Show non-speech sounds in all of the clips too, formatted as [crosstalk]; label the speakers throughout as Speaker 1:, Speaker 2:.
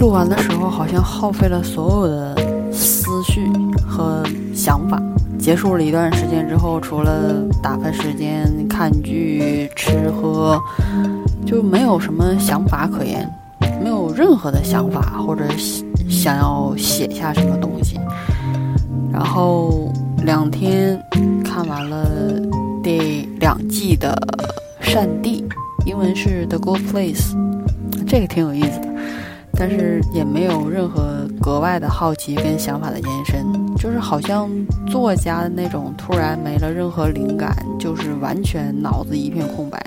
Speaker 1: 录完的时候，好像耗费了所有的思绪和想法。结束了一段时间之后，除了打发时间、看剧、吃喝，就没有什么想法可言，没有任何的想法或者想要写下什么东西。然后两天看完了第两季的《善地》，英文是《The Good Place》，这个挺有意思的。但是也没有任何格外的好奇跟想法的延伸，就是好像作家的那种突然没了任何灵感，就是完全脑子一片空白。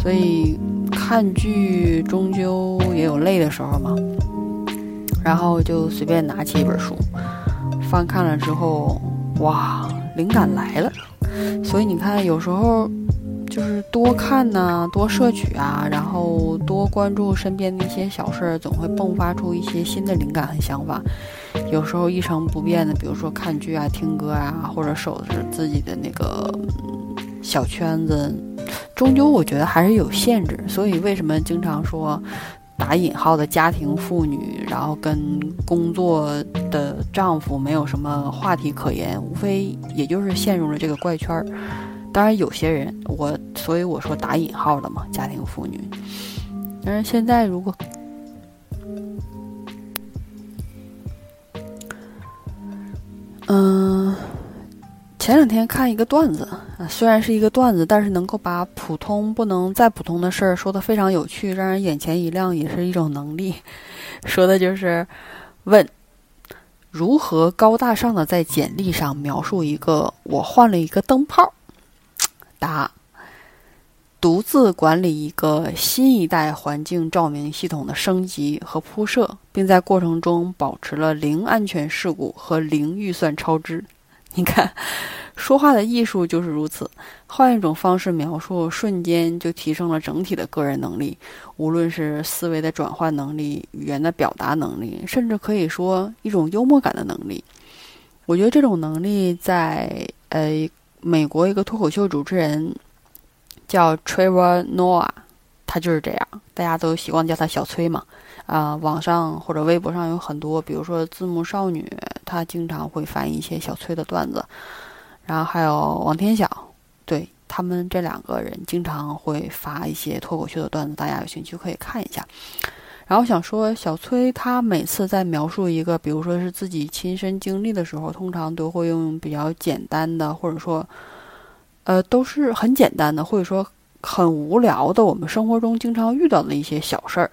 Speaker 1: 所以看剧终究也有累的时候嘛，然后就随便拿起一本书，翻看了之后，哇，灵感来了。所以你看，有时候。就是多看呐，多摄取啊，然后多关注身边的一些小事儿，总会迸发出一些新的灵感和想法。有时候一成不变的，比如说看剧啊、听歌啊，或者守着自己的那个小圈子，终究我觉得还是有限制。所以为什么经常说打引号的家庭妇女，然后跟工作的丈夫没有什么话题可言，无非也就是陷入了这个怪圈儿。当然，有些人我，所以我说打引号的嘛，家庭妇女。但是现在，如果，嗯，前两天看一个段子啊，虽然是一个段子，但是能够把普通不能再普通的事儿说的非常有趣，让人眼前一亮，也是一种能力。[laughs] 说的就是问如何高大上的在简历上描述一个我换了一个灯泡。答：独自管理一个新一代环境照明系统的升级和铺设，并在过程中保持了零安全事故和零预算超支。[laughs] 你看，说话的艺术就是如此。换一种方式描述，瞬间就提升了整体的个人能力，无论是思维的转换能力、语言的表达能力，甚至可以说一种幽默感的能力。我觉得这种能力在呃。美国一个脱口秀主持人叫 Trevor Noah，他就是这样，大家都习惯叫他小崔嘛。啊，网上或者微博上有很多，比如说字幕少女，她经常会翻一些小崔的段子。然后还有王天晓，对他们这两个人经常会发一些脱口秀的段子，大家有兴趣可以看一下。然后想说，小崔他每次在描述一个，比如说是自己亲身经历的时候，通常都会用比较简单的，或者说，呃，都是很简单的，或者说很无聊的，我们生活中经常遇到的一些小事儿。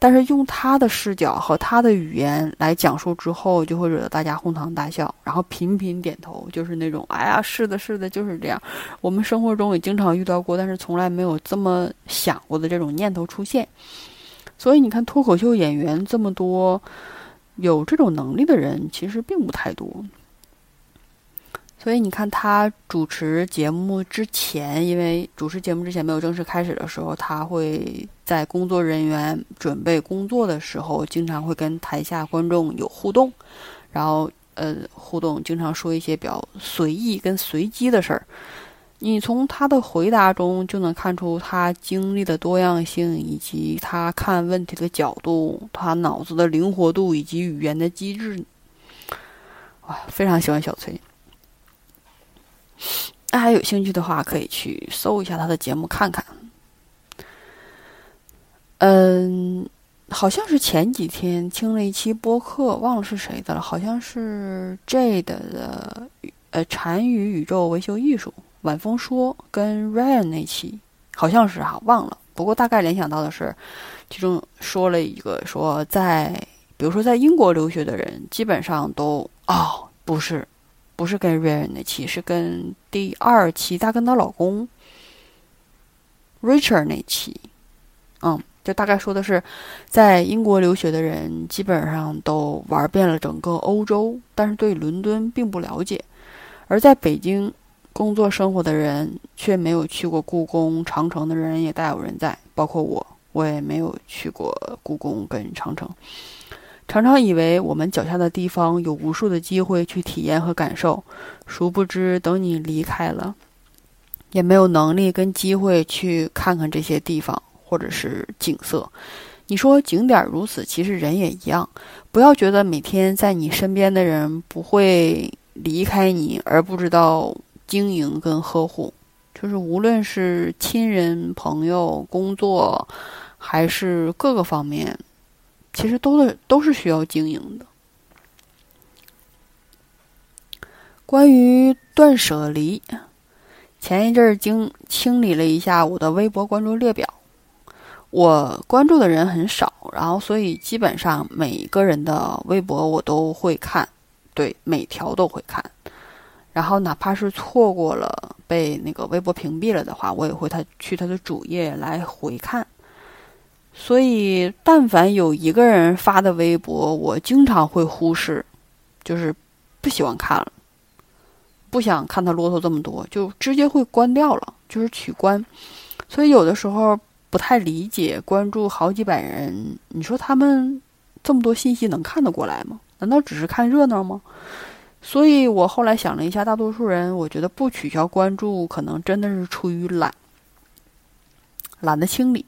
Speaker 1: 但是用他的视角和他的语言来讲述之后，就会惹得大家哄堂大笑，然后频频点头，就是那种“哎呀，是的，是的，就是这样”。我们生活中也经常遇到过，但是从来没有这么想过的这种念头出现。所以你看，脱口秀演员这么多，有这种能力的人其实并不太多。所以你看，他主持节目之前，因为主持节目之前没有正式开始的时候，他会在工作人员准备工作的时候，经常会跟台下观众有互动，然后呃，互动经常说一些比较随意跟随机的事儿。你从他的回答中就能看出他经历的多样性，以及他看问题的角度，他脑子的灵活度以及语言的机智。哇，非常喜欢小崔。大家有兴趣的话，可以去搜一下他的节目看看。嗯，好像是前几天听了一期播客，忘了是谁的了，好像是 Jade 的，呃，禅语宇宙维修艺术。晚风说跟 Ryan 那期好像是哈忘了，不过大概联想到的是，其中说了一个说在，比如说在英国留学的人基本上都哦不是，不是跟 Ryan 那期，是跟第二期她跟她老公 Richard 那期，嗯，就大概说的是，在英国留学的人基本上都玩遍了整个欧洲，但是对伦敦并不了解，而在北京。工作生活的人却没有去过故宫、长城的人也大有人在，包括我，我也没有去过故宫跟长城。常常以为我们脚下的地方有无数的机会去体验和感受，殊不知等你离开了，也没有能力跟机会去看看这些地方或者是景色。你说景点如此，其实人也一样。不要觉得每天在你身边的人不会离开你，而不知道经营跟呵护。就是无论是亲人、朋友、工作，还是各个方面，其实都的都是需要经营的。关于断舍离，前一阵儿经清理了一下我的微博关注列表，我关注的人很少，然后所以基本上每一个人的微博我都会看，对，每条都会看。然后，哪怕是错过了被那个微博屏蔽了的话，我也会他去他的主页来回看。所以，但凡有一个人发的微博，我经常会忽视，就是不喜欢看了，不想看他啰嗦这么多，就直接会关掉了，就是取关。所以，有的时候不太理解，关注好几百人，你说他们这么多信息能看得过来吗？难道只是看热闹吗？所以我后来想了一下，大多数人，我觉得不取消关注，可能真的是出于懒，懒得清理，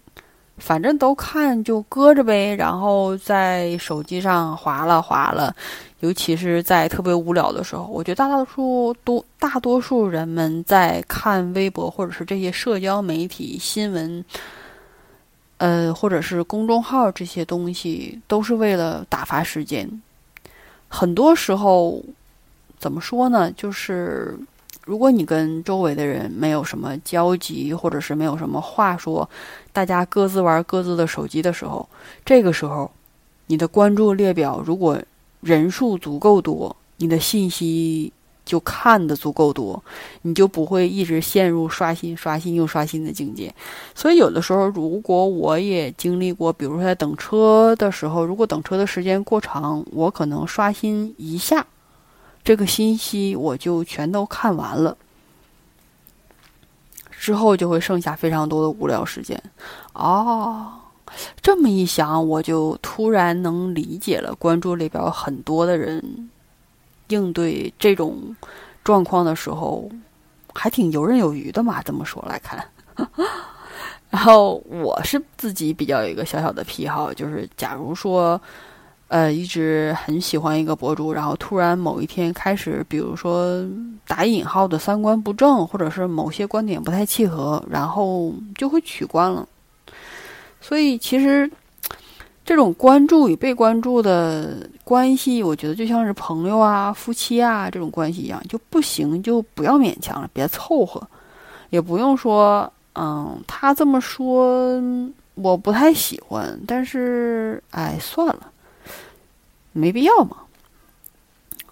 Speaker 1: 反正都看就搁着呗，然后在手机上划了划了，尤其是在特别无聊的时候，我觉得大多数多大多数人们在看微博或者是这些社交媒体新闻，呃，或者是公众号这些东西，都是为了打发时间，很多时候。怎么说呢？就是如果你跟周围的人没有什么交集，或者是没有什么话说，大家各自玩各自的手机的时候，这个时候，你的关注列表如果人数足够多，你的信息就看的足够多，你就不会一直陷入刷新、刷新又刷新的境界。所以有的时候，如果我也经历过，比如说在等车的时候，如果等车的时间过长，我可能刷新一下。这个信息我就全都看完了，之后就会剩下非常多的无聊时间。哦，这么一想，我就突然能理解了。关注列表很多的人应对这种状况的时候，还挺游刃有余的嘛。这么说来看，[laughs] 然后我是自己比较有一个小小的癖好，就是假如说。呃，一直很喜欢一个博主，然后突然某一天开始，比如说打引号的三观不正，或者是某些观点不太契合，然后就会取关了。所以其实这种关注与被关注的关系，我觉得就像是朋友啊、夫妻啊这种关系一样，就不行就不要勉强了，别凑合，也不用说，嗯，他这么说我不太喜欢，但是哎，算了。没必要嘛！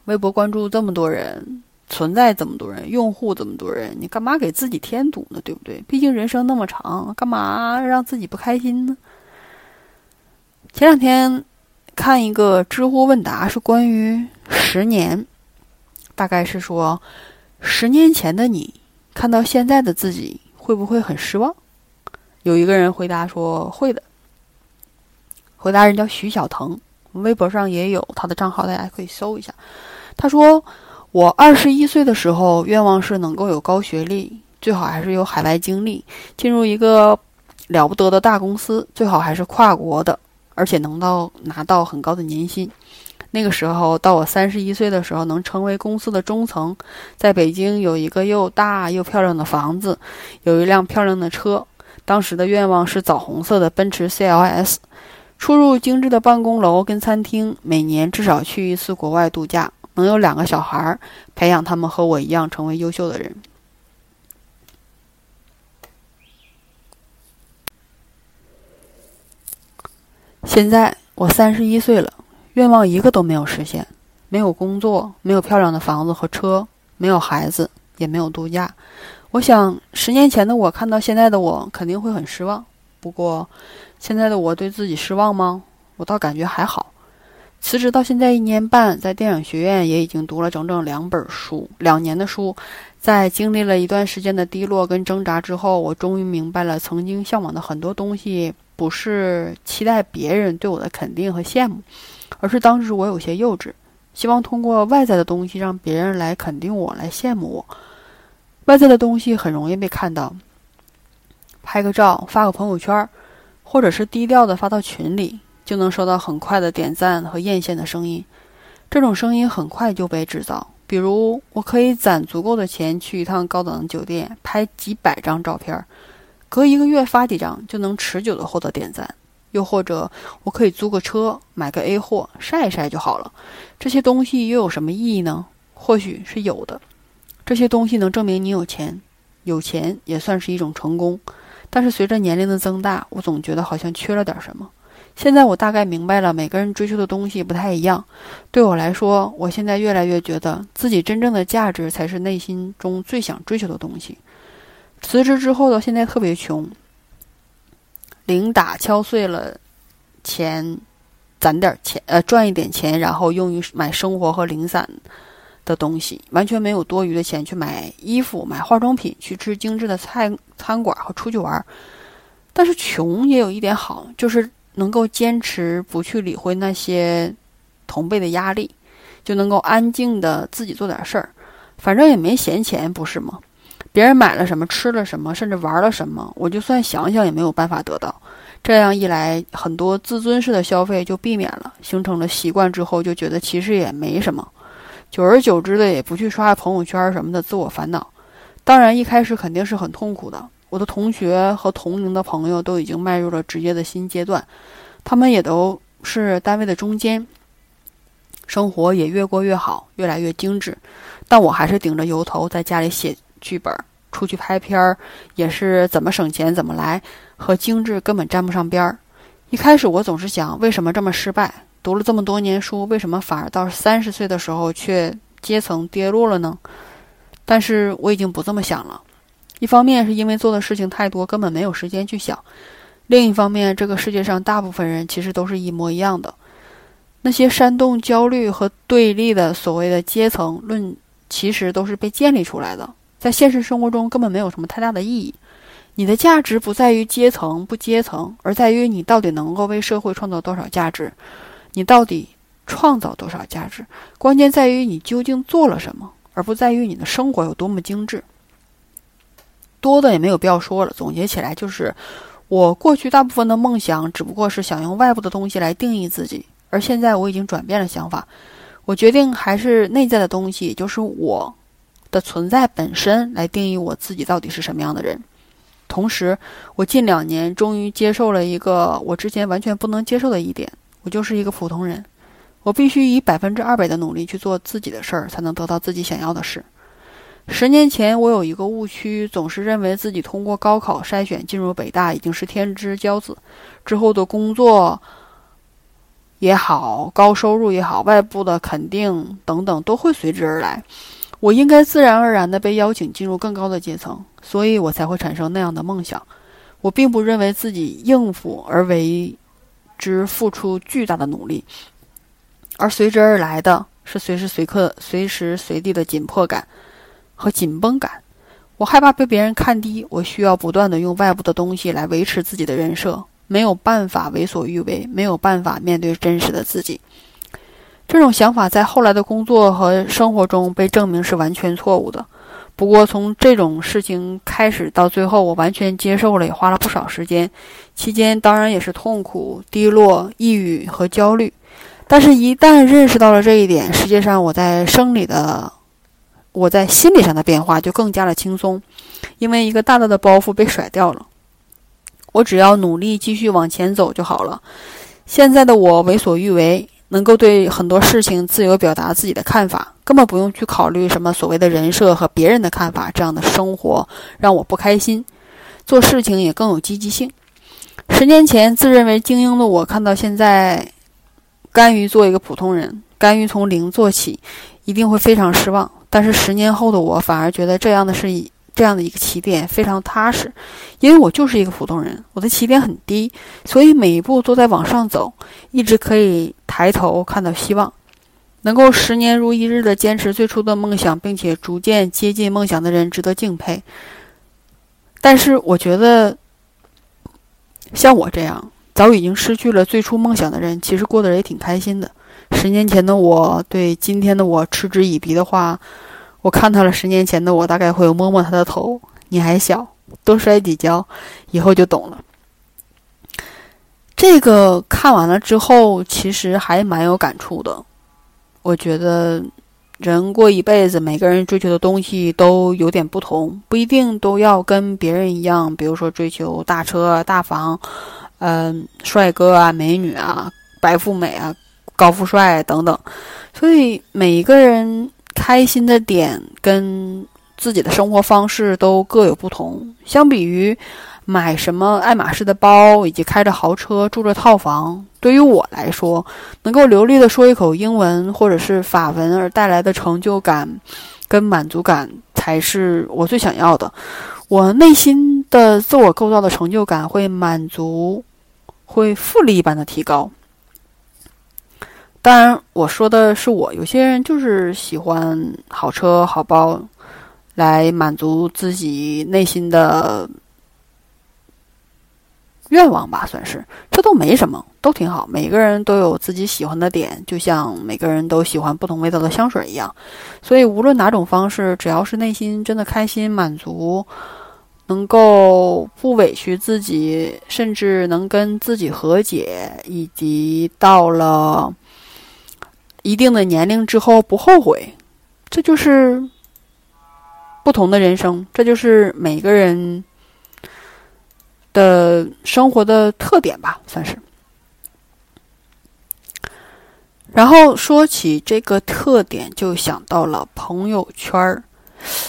Speaker 1: 微博关注这么多人，存在这么多人，用户这么多人，你干嘛给自己添堵呢？对不对？毕竟人生那么长，干嘛让自己不开心呢？前两天看一个知乎问答，是关于十年，大概是说十年前的你看到现在的自己会不会很失望？有一个人回答说会的。回答人叫徐小腾。微博上也有他的账号，大家可以搜一下。他说：“我二十一岁的时候，愿望是能够有高学历，最好还是有海外经历，进入一个了不得的大公司，最好还是跨国的，而且能到拿到很高的年薪。那个时候，到我三十一岁的时候，能成为公司的中层，在北京有一个又大又漂亮的房子，有一辆漂亮的车。当时的愿望是枣红色的奔驰 CLS。”出入精致的办公楼跟餐厅，每年至少去一次国外度假，能有两个小孩儿，培养他们和我一样成为优秀的人。现在我三十一岁了，愿望一个都没有实现，没有工作，没有漂亮的房子和车，没有孩子，也没有度假。我想，十年前的我看到现在的我，肯定会很失望。不过，现在的我对自己失望吗？我倒感觉还好。辞职到现在一年半，在电影学院也已经读了整整两本书，两年的书。在经历了一段时间的低落跟挣扎之后，我终于明白了，曾经向往的很多东西，不是期待别人对我的肯定和羡慕，而是当时我有些幼稚，希望通过外在的东西让别人来肯定我，来羡慕我。外在的东西很容易被看到。拍个照，发个朋友圈，或者是低调的发到群里，就能收到很快的点赞和艳羡的声音。这种声音很快就被制造，比如我可以攒足够的钱去一趟高档酒店，拍几百张照片，隔一个月发几张就能持久的获得点赞。又或者我可以租个车，买个 A 货晒一晒就好了。这些东西又有什么意义呢？或许是有的。这些东西能证明你有钱，有钱也算是一种成功。但是随着年龄的增大，我总觉得好像缺了点什么。现在我大概明白了，每个人追求的东西不太一样。对我来说，我现在越来越觉得自己真正的价值才是内心中最想追求的东西。辞职之后到现在特别穷，零打敲碎了钱，攒点钱，呃，赚一点钱，然后用于买生活和零散的东西，完全没有多余的钱去买衣服、买化妆品、去吃精致的菜餐馆和出去玩。但是穷也有一点好，就是。能够坚持不去理会那些同辈的压力，就能够安静的自己做点事儿，反正也没闲钱，不是吗？别人买了什么，吃了什么，甚至玩了什么，我就算想想也没有办法得到。这样一来，很多自尊式的消费就避免了，形成了习惯之后，就觉得其实也没什么。久而久之的，也不去刷朋友圈什么的，自我烦恼。当然，一开始肯定是很痛苦的。我的同学和同龄的朋友都已经迈入了职业的新阶段，他们也都是单位的中间，生活也越过越好，越来越精致。但我还是顶着油头在家里写剧本，出去拍片儿，也是怎么省钱怎么来，和精致根本沾不上边儿。一开始我总是想，为什么这么失败？读了这么多年书，为什么反而到三十岁的时候却阶层跌落了呢？但是我已经不这么想了。一方面是因为做的事情太多，根本没有时间去想；另一方面，这个世界上大部分人其实都是一模一样的。那些煽动焦虑和对立的所谓的阶层论，其实都是被建立出来的，在现实生活中根本没有什么太大的意义。你的价值不在于阶层不阶层，而在于你到底能够为社会创造多少价值，你到底创造多少价值。关键在于你究竟做了什么，而不在于你的生活有多么精致。多的也没有必要说了。总结起来就是，我过去大部分的梦想只不过是想用外部的东西来定义自己，而现在我已经转变了想法，我决定还是内在的东西，就是我的存在本身来定义我自己到底是什么样的人。同时，我近两年终于接受了一个我之前完全不能接受的一点：我就是一个普通人，我必须以百分之二百的努力去做自己的事儿，才能得到自己想要的事。十年前，我有一个误区，总是认为自己通过高考筛选进入北大已经是天之骄子，之后的工作也好，高收入也好，外部的肯定等等都会随之而来。我应该自然而然地被邀请进入更高的阶层，所以我才会产生那样的梦想。我并不认为自己应付而为之付出巨大的努力，而随之而来的是随时随刻、随时随地的紧迫感。和紧绷感，我害怕被别人看低，我需要不断的用外部的东西来维持自己的人设，没有办法为所欲为，没有办法面对真实的自己。这种想法在后来的工作和生活中被证明是完全错误的。不过从这种事情开始到最后，我完全接受了，也花了不少时间，期间当然也是痛苦、低落、抑郁和焦虑。但是，一旦认识到了这一点，实际上我在生理的。我在心理上的变化就更加的轻松，因为一个大大的包袱被甩掉了。我只要努力继续往前走就好了。现在的我为所欲为，能够对很多事情自由表达自己的看法，根本不用去考虑什么所谓的人设和别人的看法。这样的生活让我不开心，做事情也更有积极性。十年前自认为精英的我，看到现在甘于做一个普通人，甘于从零做起，一定会非常失望。但是十年后的我反而觉得这样的是这样的一个起点非常踏实，因为我就是一个普通人，我的起点很低，所以每一步都在往上走，一直可以抬头看到希望。能够十年如一日的坚持最初的梦想，并且逐渐接近梦想的人值得敬佩。但是我觉得，像我这样早已经失去了最初梦想的人，其实过得也挺开心的。十年前的我对今天的我嗤之以鼻的话，我看到了十年前的我，大概会摸摸他的头。你还小，多摔几跤，以后就懂了。这个看完了之后，其实还蛮有感触的。我觉得人过一辈子，每个人追求的东西都有点不同，不一定都要跟别人一样。比如说追求大车大房，嗯，帅哥啊，美女啊，白富美啊，高富帅等等。所以每一个人开心的点跟自己的生活方式都各有不同。相比于。买什么爱马仕的包，以及开着豪车住着套房，对于我来说，能够流利的说一口英文或者是法文而带来的成就感跟满足感，才是我最想要的。我内心的自我构造的成就感会满足，会复利一般的提高。当然，我说的是我，有些人就是喜欢好车好包，来满足自己内心的。愿望吧，算是这都没什么，都挺好。每个人都有自己喜欢的点，就像每个人都喜欢不同味道的香水一样。所以无论哪种方式，只要是内心真的开心、满足，能够不委屈自己，甚至能跟自己和解，以及到了一定的年龄之后不后悔，这就是不同的人生。这就是每个人。的生活的特点吧，算是。然后说起这个特点，就想到了朋友圈儿。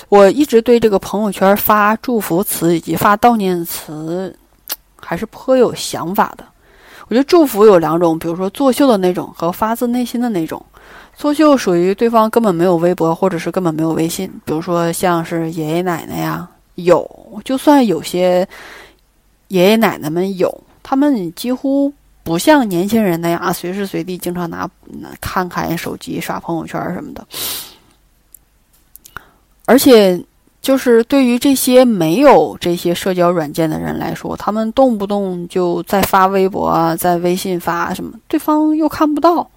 Speaker 1: 我一直对这个朋友圈发祝福词以及发悼念词，还是颇有想法的。我觉得祝福有两种，比如说作秀的那种和发自内心的那种。作秀属于对方根本没有微博，或者是根本没有微信，比如说像是爷爷奶奶呀，有就算有些。爷爷奶奶们有，他们几乎不像年轻人那样啊，随时随地经常拿看看手机、刷朋友圈什么的。而且，就是对于这些没有这些社交软件的人来说，他们动不动就在发微博啊，在微信发什么，对方又看不到。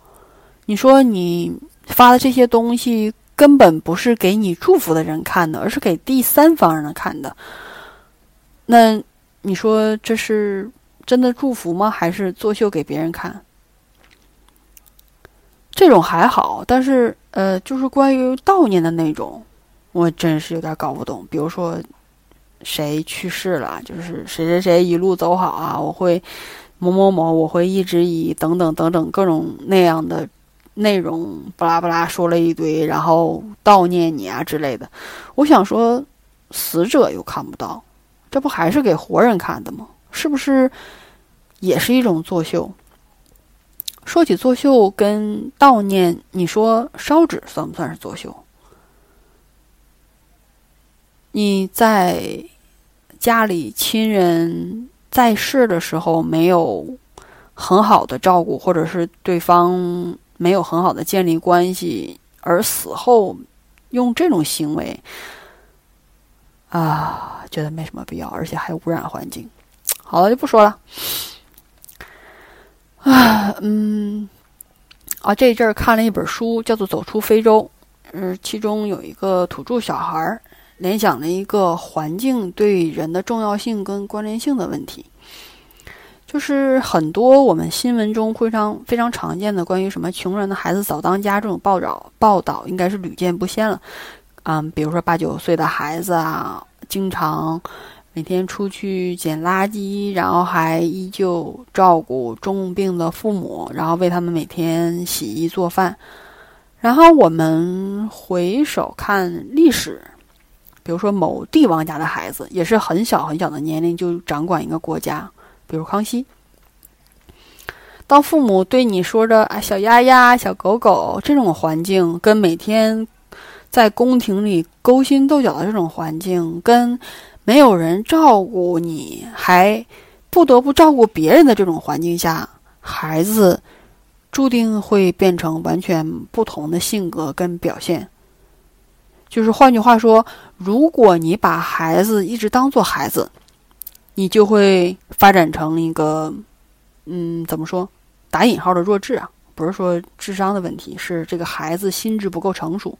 Speaker 1: 你说你发的这些东西根本不是给你祝福的人看的，而是给第三方人看的。那。你说这是真的祝福吗？还是作秀给别人看？这种还好，但是呃，就是关于悼念的那种，我真是有点搞不懂。比如说谁去世了，就是谁谁谁一路走好啊，我会某某某，我会一直以等等等等各种那样的内容，巴拉巴拉说了一堆，然后悼念你啊之类的。我想说，死者又看不到。这不还是给活人看的吗？是不是也是一种作秀？说起作秀跟悼念，你说烧纸算不算是作秀？你在家里亲人在世的时候没有很好的照顾，或者是对方没有很好的建立关系，而死后用这种行为。啊，觉得没什么必要，而且还污染环境。好了，就不说了。啊，嗯，啊，这阵儿看了一本书，叫做《走出非洲》。嗯，其中有一个土著小孩儿联想了一个环境对人的重要性跟关联性的问题，就是很多我们新闻中非常非常常见的关于什么穷人的孩子早当家这种报道报道，应该是屡见不鲜了。嗯，比如说八九岁的孩子啊，经常每天出去捡垃圾，然后还依旧照顾重病的父母，然后为他们每天洗衣做饭。然后我们回首看历史，比如说某帝王家的孩子，也是很小很小的年龄就掌管一个国家，比如康熙。当父母对你说着“啊，小鸭鸭、小狗狗”这种环境，跟每天。在宫廷里勾心斗角的这种环境，跟没有人照顾你，还不得不照顾别人的这种环境下，孩子注定会变成完全不同的性格跟表现。就是换句话说，如果你把孩子一直当做孩子，你就会发展成一个，嗯，怎么说？打引号的弱智啊，不是说智商的问题，是这个孩子心智不够成熟。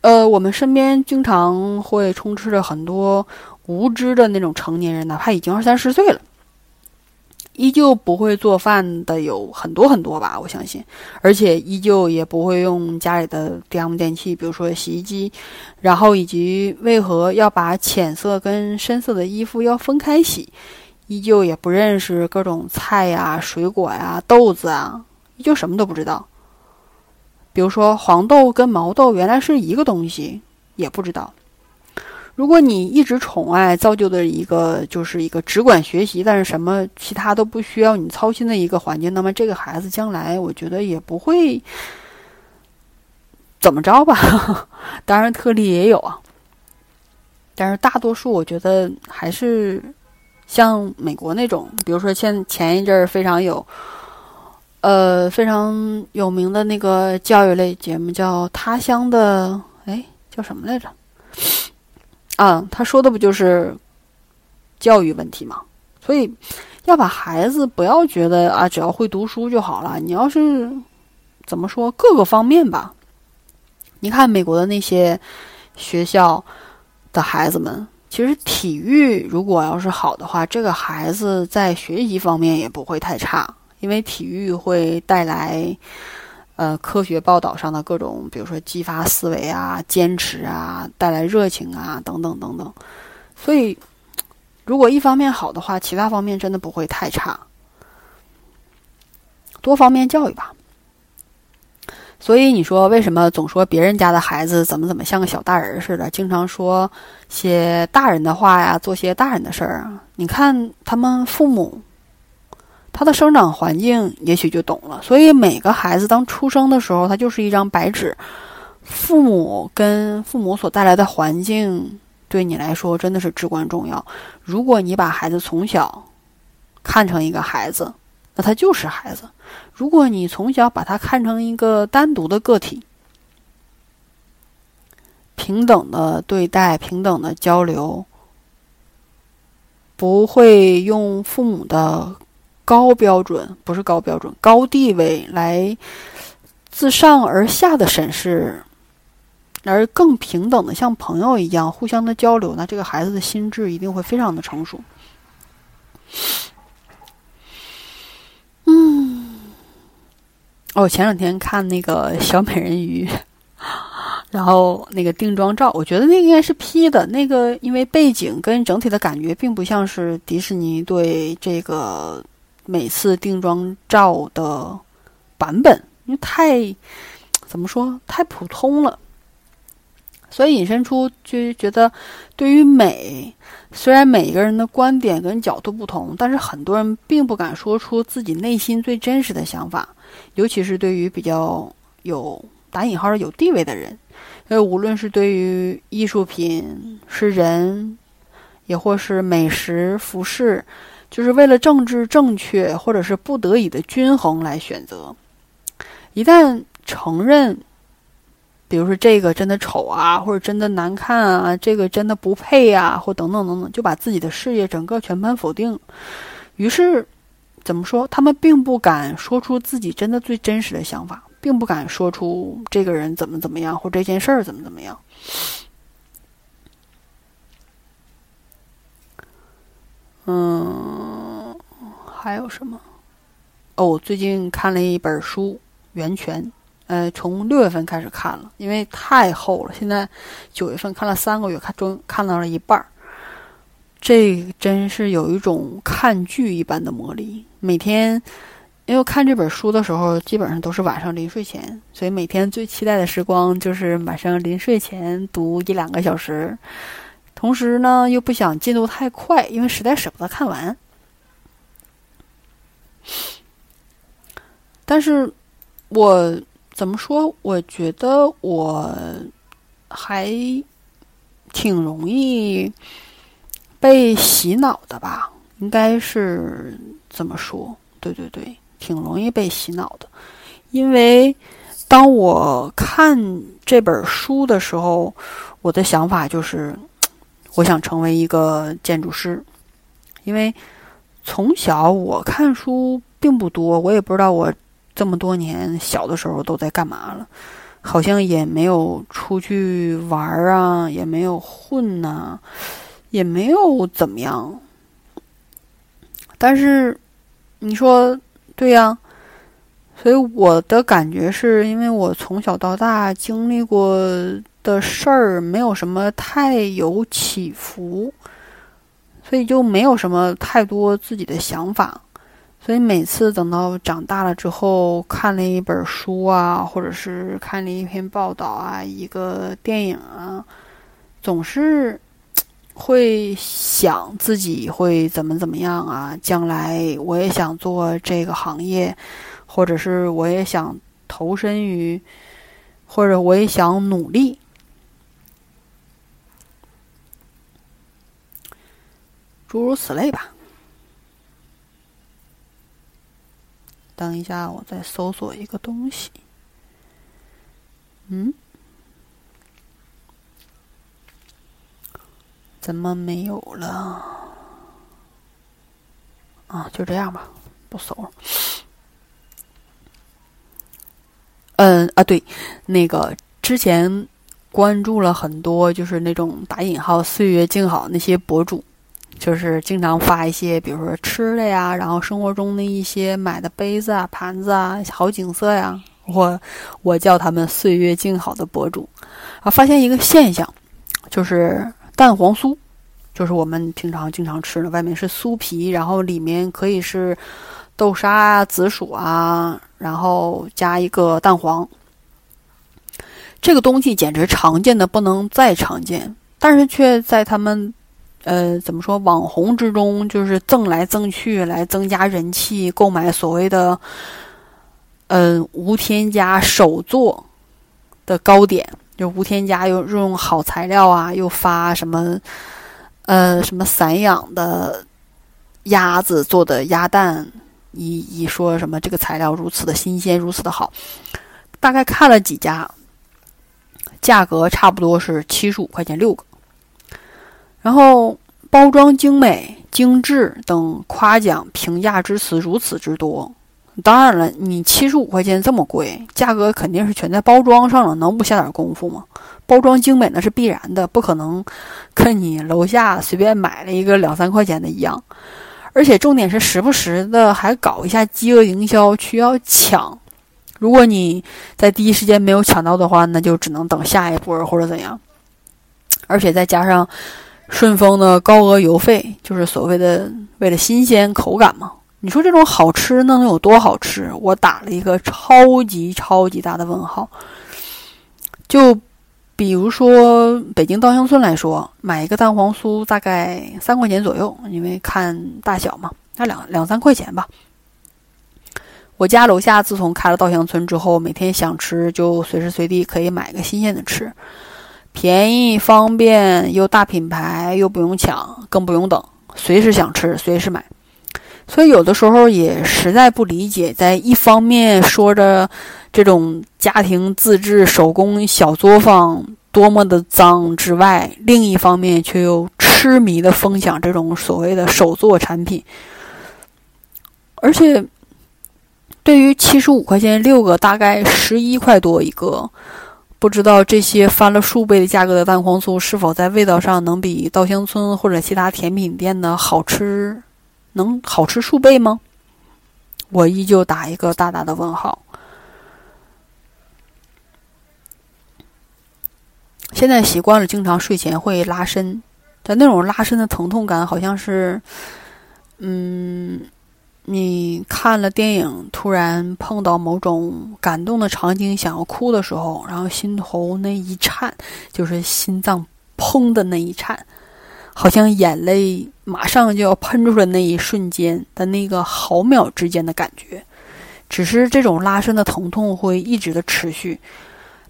Speaker 1: 呃，我们身边经常会充斥着很多无知的那种成年人，哪怕已经二三十岁了，依旧不会做饭的有很多很多吧，我相信，而且依旧也不会用家里的电风电器，比如说洗衣机，然后以及为何要把浅色跟深色的衣服要分开洗，依旧也不认识各种菜呀、水果呀、豆子啊，依旧什么都不知道。比如说黄豆跟毛豆原来是一个东西，也不知道。如果你一直宠爱造就的一个就是一个只管学习，但是什么其他都不需要你操心的一个环境，那么这个孩子将来我觉得也不会怎么着吧。[laughs] 当然特例也有啊，但是大多数我觉得还是像美国那种，比如说像前一阵儿非常有呃非常有名的那个教育类节目叫《他乡的》，哎叫什么来着？啊，他说的不就是教育问题吗？所以要把孩子不要觉得啊，只要会读书就好了。你要是怎么说各个方面吧，你看美国的那些学校的孩子们，其实体育如果要是好的话，这个孩子在学习方面也不会太差，因为体育会带来。呃，科学报道上的各种，比如说激发思维啊、坚持啊、带来热情啊，等等等等。所以，如果一方面好的话，其他方面真的不会太差。多方面教育吧。所以你说为什么总说别人家的孩子怎么怎么像个小大人似的，经常说些大人的话呀，做些大人的事儿啊？你看他们父母。他的生长环境也许就懂了，所以每个孩子当出生的时候，他就是一张白纸。父母跟父母所带来的环境，对你来说真的是至关重要。如果你把孩子从小看成一个孩子，那他就是孩子；如果你从小把他看成一个单独的个体，平等的对待，平等的交流，不会用父母的。高标准不是高标准，高地位来自上而下的审视，而更平等的像朋友一样互相的交流，那这个孩子的心智一定会非常的成熟。嗯，哦，前两天看那个小美人鱼，[laughs] 然后那个定妆照，我觉得那个应该是 P 的，那个因为背景跟整体的感觉并不像是迪士尼对这个。每次定妆照的版本，因为太怎么说太普通了，所以引申出就觉得，对于美，虽然每个人的观点跟角度不同，但是很多人并不敢说出自己内心最真实的想法，尤其是对于比较有打引号有地位的人，因为，无论是对于艺术品、是人，也或是美食、服饰。就是为了政治正确，或者是不得已的均衡来选择。一旦承认，比如说这个真的丑啊，或者真的难看啊，这个真的不配啊，或等等等等，就把自己的事业整个全盘否定。于是，怎么说？他们并不敢说出自己真的最真实的想法，并不敢说出这个人怎么怎么样，或这件事儿怎么怎么样。嗯，还有什么？哦，最近看了一本书《源泉》，呃，从六月份开始看了，因为太厚了。现在九月份看了三个月，看中看到了一半儿。这真是有一种看剧一般的魔力。每天，因为看这本书的时候，基本上都是晚上临睡前，所以每天最期待的时光就是晚上临睡前读一两个小时。同时呢，又不想进度太快，因为实在舍不得看完。但是，我怎么说？我觉得我还挺容易被洗脑的吧？应该是怎么说？对对对，挺容易被洗脑的。因为当我看这本书的时候，我的想法就是。我想成为一个建筑师，因为从小我看书并不多，我也不知道我这么多年小的时候都在干嘛了，好像也没有出去玩啊，也没有混呐，也没有怎么样。但是你说对呀？所以我的感觉是因为我从小到大经历过的事儿没有什么太有起伏，所以就没有什么太多自己的想法。所以每次等到长大了之后，看了一本书啊，或者是看了一篇报道啊，一个电影啊，总是会想自己会怎么怎么样啊，将来我也想做这个行业，或者是我也想投身于，或者我也想努力，诸如此类吧。等一下，我再搜索一个东西。嗯？怎么没有了？啊，就这样吧，不搜了。嗯啊，对，那个之前关注了很多，就是那种打引号“岁月静好”那些博主。就是经常发一些，比如说吃的呀，然后生活中的一些买的杯子啊、盘子啊、好景色呀，我我叫他们“岁月静好”的博主啊，发现一个现象，就是蛋黄酥，就是我们平常经常吃的，外面是酥皮，然后里面可以是豆沙啊、紫薯啊，然后加一个蛋黄，这个东西简直常见的不能再常见，但是却在他们。呃，怎么说？网红之中就是赠来赠去，来增加人气，购买所谓的“嗯无添加手做”的糕点，就无添加又用好材料啊，又发什么呃什么散养的鸭子做的鸭蛋，以以说什么这个材料如此的新鲜，如此的好。大概看了几家，价格差不多是七十五块钱六个。然后包装精美、精致等夸奖评价之词如此之多，当然了，你七十五块钱这么贵，价格肯定是全在包装上了，能不下点功夫吗？包装精美那是必然的，不可能跟你楼下随便买了一个两三块钱的一样。而且重点是时不时的还搞一下饥饿营销，需要抢。如果你在第一时间没有抢到的话，那就只能等下一波或者怎样。而且再加上。顺丰的高额邮费就是所谓的为了新鲜口感嘛？你说这种好吃那能有多好吃？我打了一个超级超级大的问号。就比如说北京稻香村来说，买一个蛋黄酥大概三块钱左右，因为看大小嘛，那两两三块钱吧。我家楼下自从开了稻香村之后，每天想吃就随时随地可以买个新鲜的吃。便宜、方便又大品牌，又不用抢，更不用等，随时想吃随时买。所以有的时候也实在不理解，在一方面说着这种家庭自制手工小作坊多么的脏之外，另一方面却又痴迷的分享这种所谓的手作产品。而且，对于七十五块钱六个，大概十一块多一个。不知道这些翻了数倍的价格的蛋黄酥是否在味道上能比稻香村或者其他甜品店的好吃，能好吃数倍吗？我依旧打一个大大的问号。现在习惯了，经常睡前会拉伸，但那种拉伸的疼痛感好像是，嗯。你看了电影，突然碰到某种感动的场景，想要哭的时候，然后心头那一颤，就是心脏砰的那一颤，好像眼泪马上就要喷出来那一瞬间的那个毫秒之间的感觉。只是这种拉伸的疼痛会一直的持续，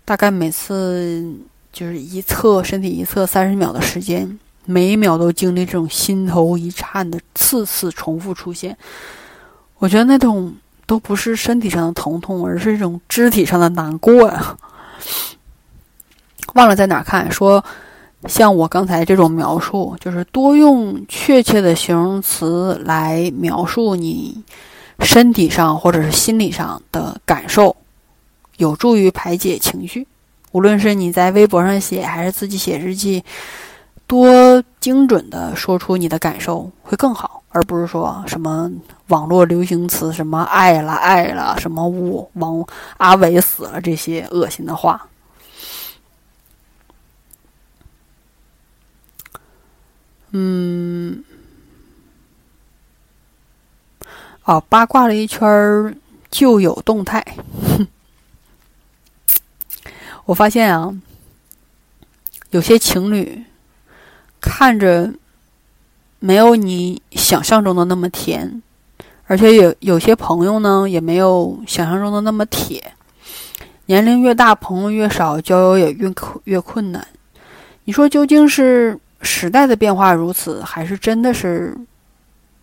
Speaker 1: 大概每次就是一侧身体一侧三十秒的时间，每一秒都经历这种心头一颤的次次重复出现。我觉得那种都不是身体上的疼痛，而是一种肢体上的难过呀。忘了在哪看说，像我刚才这种描述，就是多用确切的形容词来描述你身体上或者是心理上的感受，有助于排解情绪。无论是你在微博上写，还是自己写日记，多精准的说出你的感受会更好，而不是说什么网络流行词什么爱了爱了什么我王阿伟死了这些恶心的话。嗯，哦，八卦了一圈儿就有动态。我发现啊，有些情侣看着没有你想象中的那么甜，而且有有些朋友呢也没有想象中的那么铁。年龄越大，朋友越少，交友也越越困难。你说究竟是？时代的变化如此，还是真的是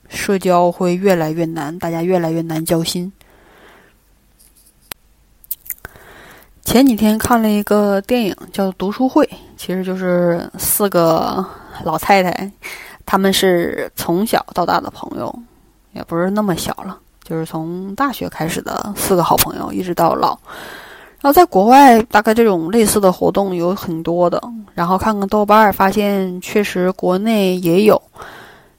Speaker 1: 社交会越来越难，大家越来越难交心。前几天看了一个电影，叫《读书会》，其实就是四个老太太，他们是从小到大的朋友，也不是那么小了，就是从大学开始的四个好朋友，一直到老。然后在国外，大概这种类似的活动有很多的。然后看看豆瓣儿，发现确实国内也有，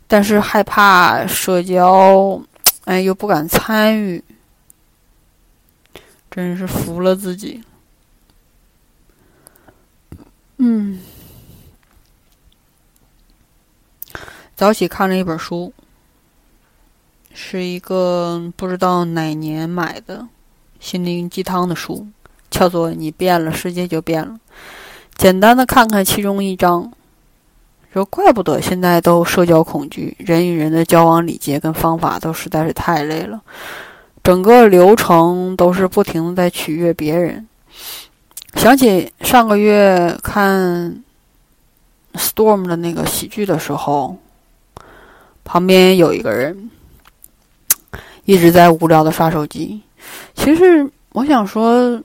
Speaker 1: 但是害怕社交，哎，又不敢参与，真是服了自己。嗯，早起看了一本书，是一个不知道哪年买的心灵鸡汤的书。叫做“你变了，世界就变了”。简单的看看其中一章，说怪不得现在都社交恐惧，人与人的交往礼节跟方法都实在是太累了，整个流程都是不停的在取悦别人。想起上个月看《Storm》的那个喜剧的时候，旁边有一个人一直在无聊的刷手机。其实我想说。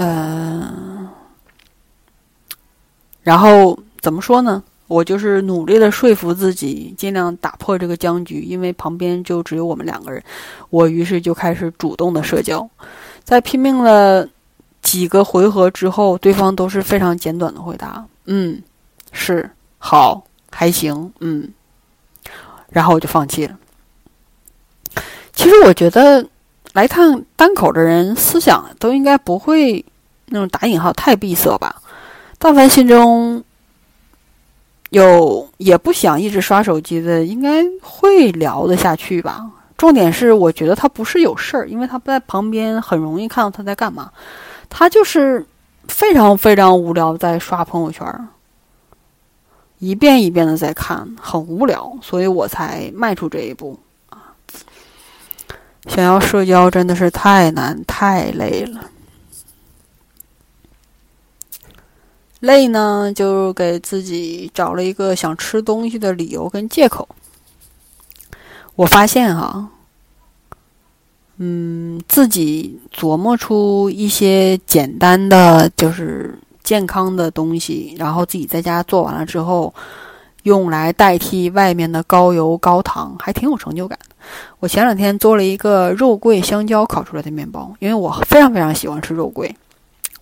Speaker 1: 嗯，然后怎么说呢？我就是努力的说服自己，尽量打破这个僵局，因为旁边就只有我们两个人。我于是就开始主动的社交，在拼命了几个回合之后，对方都是非常简短的回答：“嗯，是，好，还行，嗯。”然后我就放弃了。其实我觉得。来趟单口的人，思想都应该不会那种打引号太闭塞吧？但凡心中有也不想一直刷手机的，应该会聊得下去吧？重点是，我觉得他不是有事儿，因为他在旁边很容易看到他在干嘛。他就是非常非常无聊，在刷朋友圈，一遍一遍的在看，很无聊，所以我才迈出这一步啊。想要社交真的是太难太累了，累呢就给自己找了一个想吃东西的理由跟借口。我发现哈，嗯，自己琢磨出一些简单的就是健康的东西，然后自己在家做完了之后。用来代替外面的高油高糖，还挺有成就感。我前两天做了一个肉桂香蕉烤出来的面包，因为我非常非常喜欢吃肉桂，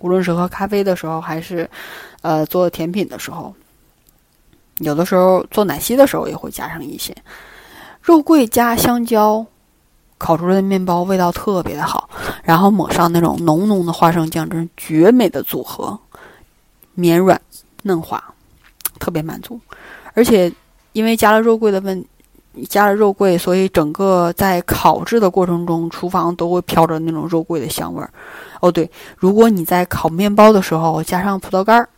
Speaker 1: 无论是喝咖啡的时候，还是呃做甜品的时候，有的时候做奶昔的时候也会加上一些肉桂加香蕉烤出来的面包，味道特别的好。然后抹上那种浓浓的花生酱，真是绝美的组合，绵软嫩滑，特别满足。而且，因为加了肉桂的问，加了肉桂，所以整个在烤制的过程中，厨房都会飘着那种肉桂的香味儿。哦，对，如果你在烤面包的时候加上葡萄干儿，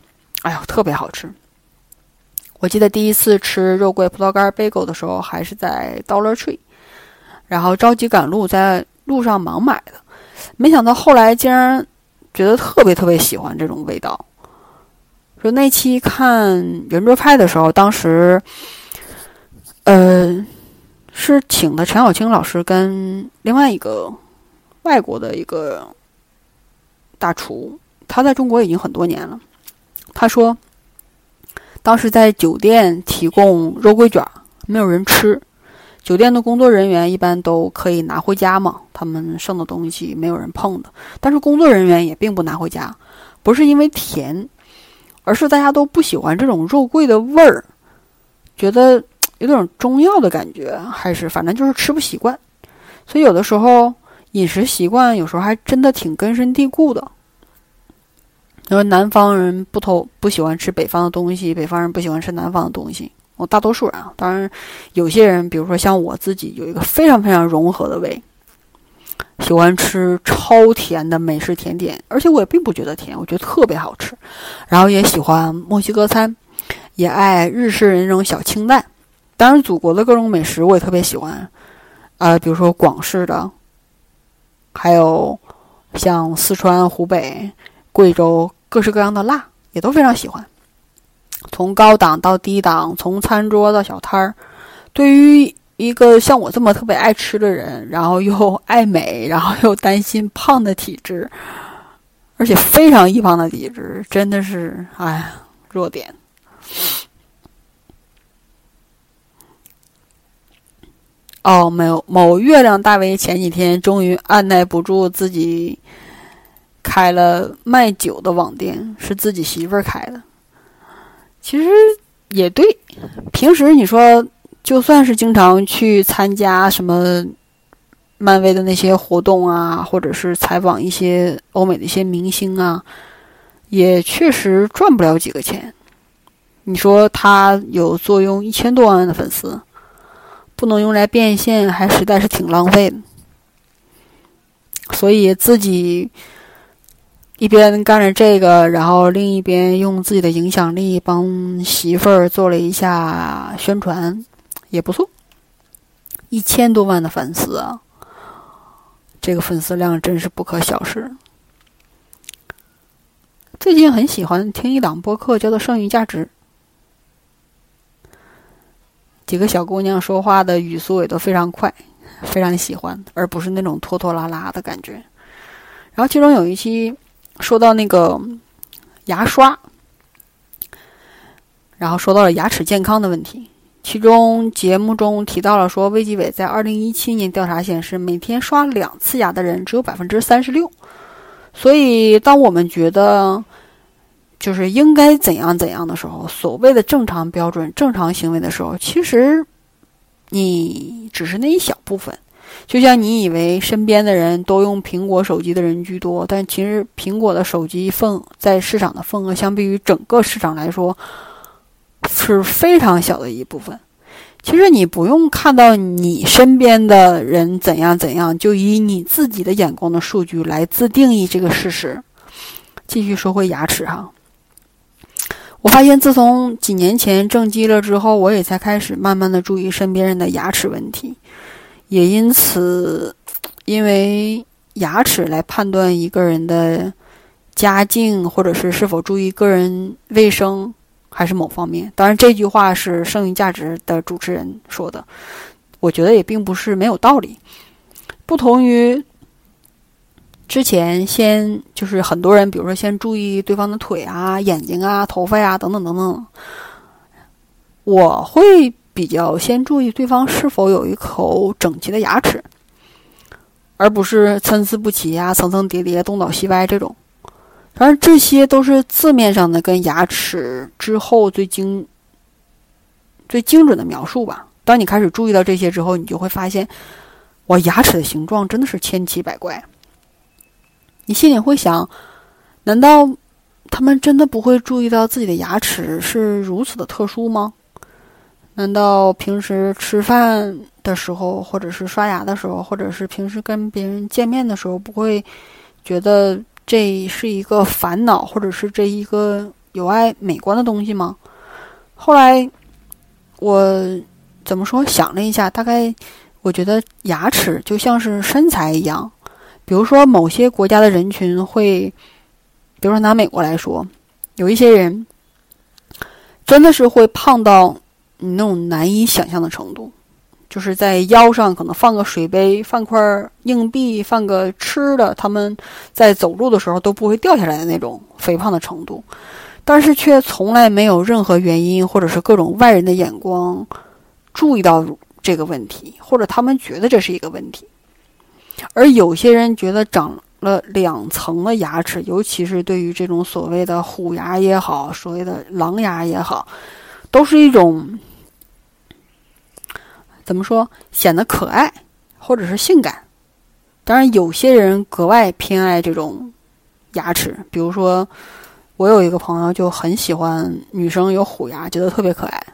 Speaker 1: 哎呦，特别好吃。我记得第一次吃肉桂葡萄干 bagel 的时候，还是在 Dollar Tree，然后着急赶路，在路上盲买的，没想到后来竟然觉得特别特别喜欢这种味道。说那期看圆桌派的时候，当时，呃，是请的陈小青老师跟另外一个外国的一个大厨，他在中国已经很多年了。他说，当时在酒店提供肉桂卷，没有人吃，酒店的工作人员一般都可以拿回家嘛，他们剩的东西没有人碰的。但是工作人员也并不拿回家，不是因为甜。而是大家都不喜欢这种肉桂的味儿，觉得有点中药的感觉，还是反正就是吃不习惯。所以有的时候饮食习惯有时候还真的挺根深蒂固的。因为南方人不偷不喜欢吃北方的东西，北方人不喜欢吃南方的东西。我大多数人啊，当然有些人，比如说像我自己，有一个非常非常融合的胃，喜欢吃超甜的美式甜点，而且我也并不觉得甜，我觉得特别好吃。然后也喜欢墨西哥餐，也爱日式人那种小清淡。当然，祖国的各种美食我也特别喜欢，啊，比如说广式的，还有像四川、湖北、贵州。各式各样的辣也都非常喜欢，从高档到低档，从餐桌到小摊儿。对于一个像我这么特别爱吃的人，然后又爱美，然后又担心胖的体质，而且非常易胖的体质，真的是哎弱点。哦，没有某月亮大 V 前几天终于按耐不住自己。开了卖酒的网店，是自己媳妇儿开的。其实也对，平时你说，就算是经常去参加什么漫威的那些活动啊，或者是采访一些欧美的一些明星啊，也确实赚不了几个钱。你说他有坐拥一千多万的粉丝，不能用来变现，还实在是挺浪费的。所以自己。一边干着这个，然后另一边用自己的影响力帮媳妇儿做了一下宣传，也不错。一千多万的粉丝啊，这个粉丝量真是不可小视。最近很喜欢听一档播客，叫做《剩余价值》，几个小姑娘说话的语速也都非常快，非常喜欢，而不是那种拖拖拉拉的感觉。然后其中有一期。说到那个牙刷，然后说到了牙齿健康的问题，其中节目中提到了说，卫计委在二零一七年调查显示，每天刷两次牙的人只有百分之三十六。所以，当我们觉得就是应该怎样怎样的时候，所谓的正常标准、正常行为的时候，其实你只是那一小部分。就像你以为身边的人都用苹果手机的人居多，但其实苹果的手机份在市场的份额，相比于整个市场来说，是非常小的一部分。其实你不用看到你身边的人怎样怎样，就以你自己的眼光的数据来自定义这个事实。继续说回牙齿哈，我发现自从几年前正畸了之后，我也才开始慢慢的注意身边人的牙齿问题。也因此，因为牙齿来判断一个人的家境，或者是是否注意个人卫生，还是某方面。当然，这句话是剩余价值的主持人说的，我觉得也并不是没有道理。不同于之前，先就是很多人，比如说先注意对方的腿啊、眼睛啊、头发呀等等等等，我会。比较先注意对方是否有一口整齐的牙齿，而不是参差不齐呀、层层叠叠、东倒西歪这种。当然，这些都是字面上的跟牙齿之后最精、最精准的描述吧。当你开始注意到这些之后，你就会发现，哇，牙齿的形状真的是千奇百怪。你心里会想：难道他们真的不会注意到自己的牙齿是如此的特殊吗？难道平时吃饭的时候，或者是刷牙的时候，或者是平时跟别人见面的时候，不会觉得这是一个烦恼，或者是这一个有碍美观的东西吗？后来我怎么说？想了一下，大概我觉得牙齿就像是身材一样，比如说某些国家的人群会，比如说拿美国来说，有一些人真的是会胖到。你那种难以想象的程度，就是在腰上可能放个水杯、放块硬币、放个吃的，他们在走路的时候都不会掉下来的那种肥胖的程度，但是却从来没有任何原因或者是各种外人的眼光注意到这个问题，或者他们觉得这是一个问题。而有些人觉得长了两层的牙齿，尤其是对于这种所谓的虎牙也好，所谓的狼牙也好，都是一种怎么说显得可爱或者是性感。当然，有些人格外偏爱这种牙齿，比如说我有一个朋友就很喜欢女生有虎牙，觉得特别可爱。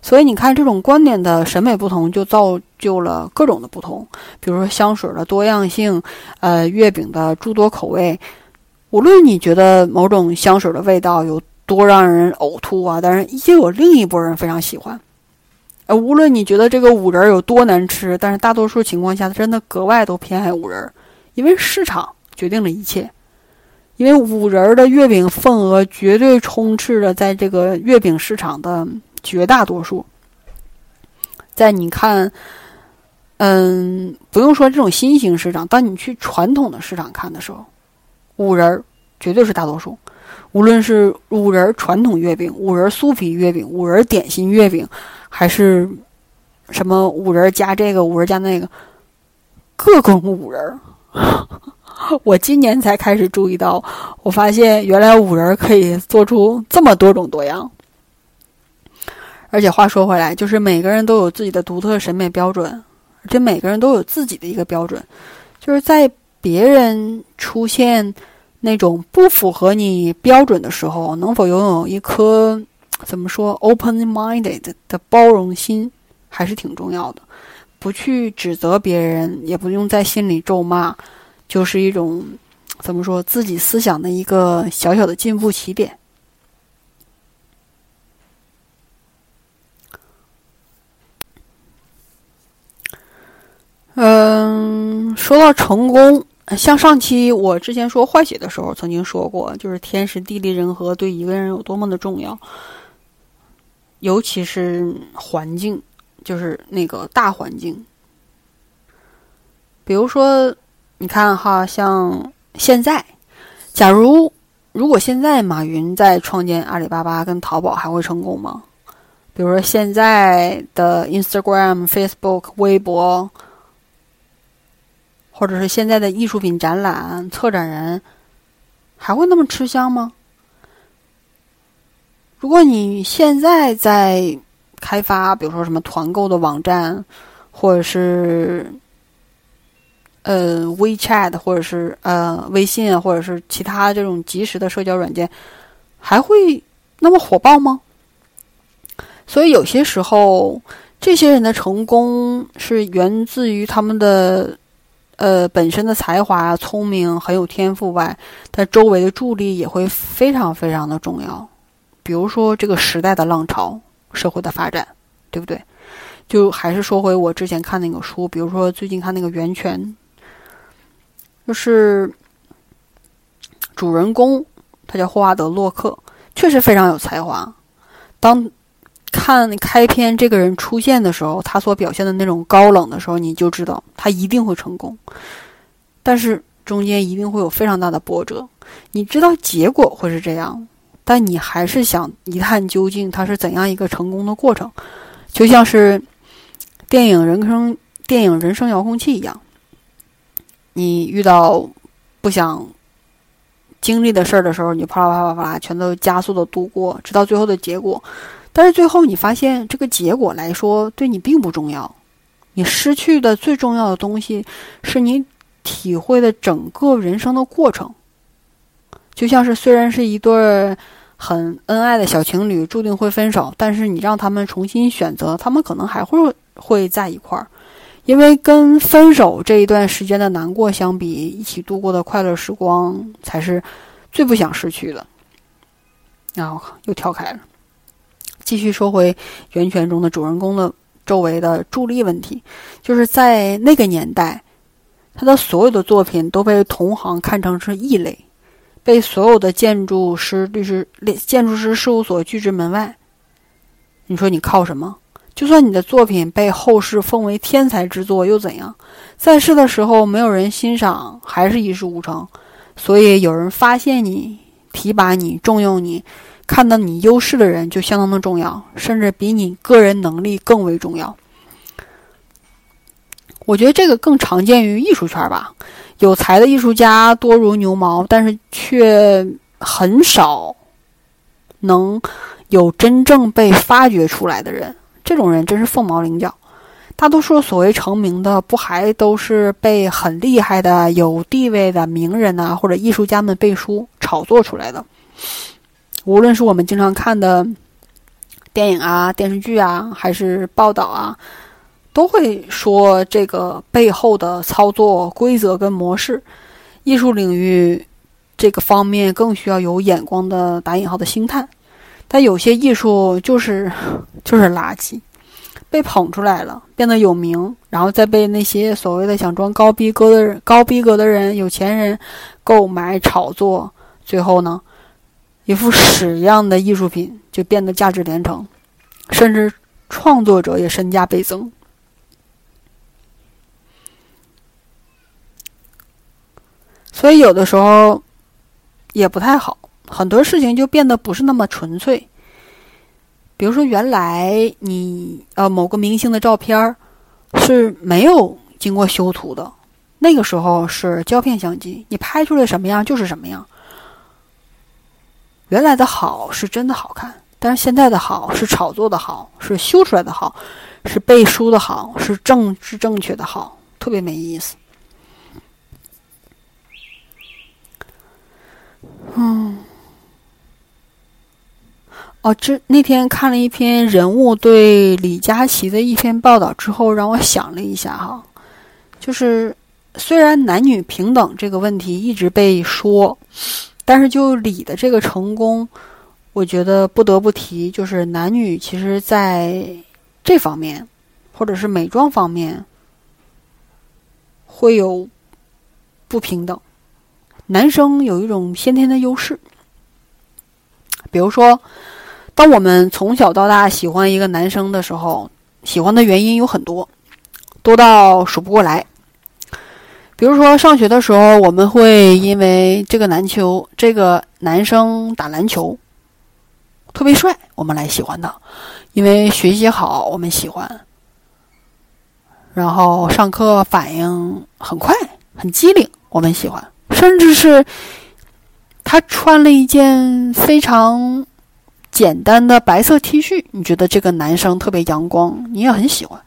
Speaker 1: 所以你看，这种观点的审美不同，就造就了各种的不同。比如说香水的多样性，呃，月饼的诸多口味。无论你觉得某种香水的味道有多让人呕吐啊，但是也有另一波人非常喜欢。呃，无论你觉得这个五仁有多难吃，但是大多数情况下，真的格外都偏爱五仁，因为市场决定了一切。因为五仁的月饼份额绝对充斥着在这个月饼市场的。绝大多数，在你看，嗯，不用说这种新兴市场，当你去传统的市场看的时候，五仁绝对是大多数。无论是五仁传统月饼、五仁酥皮月饼、五仁点心月饼，还是什么五仁加这个、五仁加那个，各种五仁。[laughs] 我今年才开始注意到，我发现原来五仁可以做出这么多种多样。而且话说回来，就是每个人都有自己的独特审美标准，而且每个人都有自己的一个标准，就是在别人出现那种不符合你标准的时候，能否拥有一颗怎么说 open-minded 的包容心，还是挺重要的。不去指责别人，也不用在心里咒骂，就是一种怎么说自己思想的一个小小的进步起点。嗯，说到成功，像上期我之前说坏血的时候，曾经说过，就是天时地利人和对一个人有多么的重要，尤其是环境，就是那个大环境。比如说，你看哈，像现在，假如如果现在马云在创建阿里巴巴跟淘宝，还会成功吗？比如说现在的 Instagram、Facebook、微博。或者是现在的艺术品展览策展人，还会那么吃香吗？如果你现在在开发，比如说什么团购的网站，或者是呃 WeChat，或者是呃微信，或者是其他这种即时的社交软件，还会那么火爆吗？所以有些时候，这些人的成功是源自于他们的。呃，本身的才华、聪明、很有天赋外，他周围的助力也会非常非常的重要。比如说这个时代的浪潮、社会的发展，对不对？就还是说回我之前看那个书，比如说最近看那个《源泉》，就是主人公他叫霍华德·洛克，确实非常有才华。当看开篇这个人出现的时候，他所表现的那种高冷的时候，你就知道他一定会成功。但是中间一定会有非常大的波折，你知道结果会是这样，但你还是想一探究竟，他是怎样一个成功的过程，就像是电影《人生》电影《人生遥控器》一样，你遇到不想经历的事儿的时候，你啪啦啪啦啪啦全都加速的度过，直到最后的结果。但是最后你发现，这个结果来说对你并不重要，你失去的最重要的东西是你体会的整个人生的过程。就像是虽然是一对很恩爱的小情侣，注定会分手，但是你让他们重新选择，他们可能还会会在一块儿，因为跟分手这一段时间的难过相比，一起度过的快乐时光才是最不想失去的。然后又跳开了。继续说回《源泉》中的主人公的周围的助力问题，就是在那个年代，他的所有的作品都被同行看成是异类，被所有的建筑师、律师、建筑师事务所拒之门外。你说你靠什么？就算你的作品被后世奉为天才之作又怎样？在世的时候没有人欣赏，还是一事无成。所以有人发现你，提拔你，重用你。看到你优势的人就相当的重要，甚至比你个人能力更为重要。我觉得这个更常见于艺术圈吧，有才的艺术家多如牛毛，但是却很少能有真正被发掘出来的人。这种人真是凤毛麟角。大多数所谓成名的，不还都是被很厉害的、有地位的名人呐，或者艺术家们背书炒作出来的？无论是我们经常看的电影啊、电视剧啊，还是报道啊，都会说这个背后的操作规则跟模式。艺术领域这个方面更需要有眼光的打引号的星探，但有些艺术就是 [laughs] 就是垃圾。被捧出来了，变得有名，然后再被那些所谓的想装高逼格的人、高逼格的人、有钱人购买炒作，最后呢，一副屎一样的艺术品就变得价值连城，甚至创作者也身价倍增。所以有的时候也不太好，很多事情就变得不是那么纯粹。比如说，原来你呃某个明星的照片是没有经过修图的，那个时候是胶片相机，你拍出来什么样就是什么样。原来的好是真的好看，但是现在的好是炒作的好，是修出来的好，是背书的好，是政治正确的好，特别没意思。嗯。哦，这那天看了一篇人物对李佳琦的一篇报道之后，让我想了一下哈，就是虽然男女平等这个问题一直被说，但是就李的这个成功，我觉得不得不提，就是男女其实在这方面，或者是美妆方面，会有不平等，男生有一种先天的优势，比如说。当我们从小到大喜欢一个男生的时候，喜欢的原因有很多，多到数不过来。比如说上学的时候，我们会因为这个篮球，这个男生打篮球特别帅，我们来喜欢他；因为学习好，我们喜欢；然后上课反应很快、很机灵，我们喜欢；甚至是他穿了一件非常。简单的白色 T 恤，你觉得这个男生特别阳光，你也很喜欢。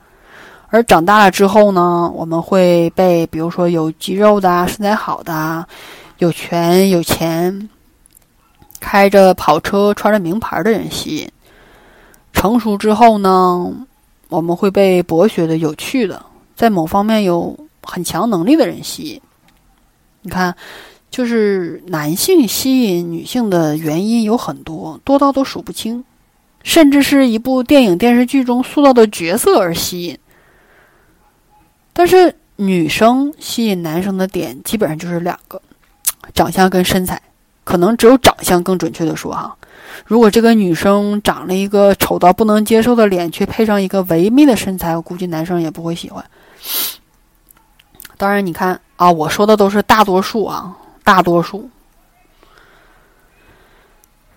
Speaker 1: 而长大了之后呢，我们会被比如说有肌肉的、身材好的、有权有钱、开着跑车、穿着名牌的人吸引。成熟之后呢，我们会被博学的、有趣的，在某方面有很强能力的人吸引。你看。就是男性吸引女性的原因有很多，多到都数不清，甚至是一部电影电视剧中塑造的角色而吸引。但是女生吸引男生的点基本上就是两个：长相跟身材。可能只有长相更准确的说哈，如果这个女生长了一个丑到不能接受的脸，却配上一个唯美的身材，我估计男生也不会喜欢。当然，你看啊，我说的都是大多数啊。大多数，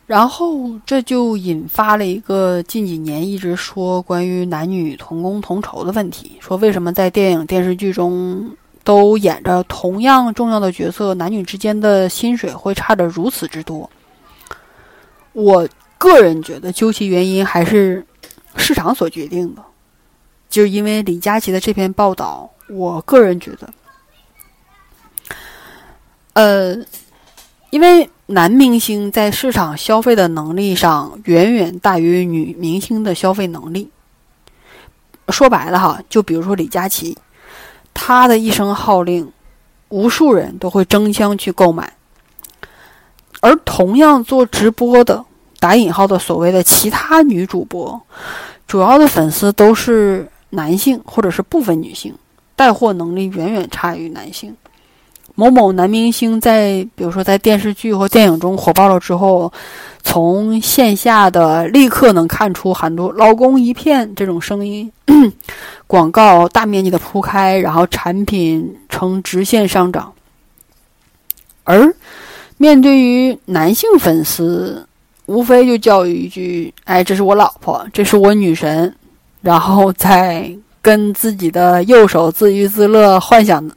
Speaker 1: 然后这就引发了一个近几年一直说关于男女同工同酬的问题。说为什么在电影电视剧中都演着同样重要的角色，男女之间的薪水会差的如此之多？我个人觉得，究其原因还是市场所决定的。就因为李佳琦的这篇报道，我个人觉得。呃，因为男明星在市场消费的能力上远远大于女明星的消费能力。说白了哈，就比如说李佳琦，他的一声号令，无数人都会争相去购买。而同样做直播的打引号的所谓的其他女主播，主要的粉丝都是男性或者是部分女性，带货能力远远差于男性。某某男明星在，比如说在电视剧或电影中火爆了之后，从线下的立刻能看出很多“老公一片”这种声音，[clears throat] 广告大面积的铺开，然后产品呈直线上涨。而面对于男性粉丝，无非就教育一句：“哎，这是我老婆，这是我女神。”然后再跟自己的右手自娱自乐，幻想。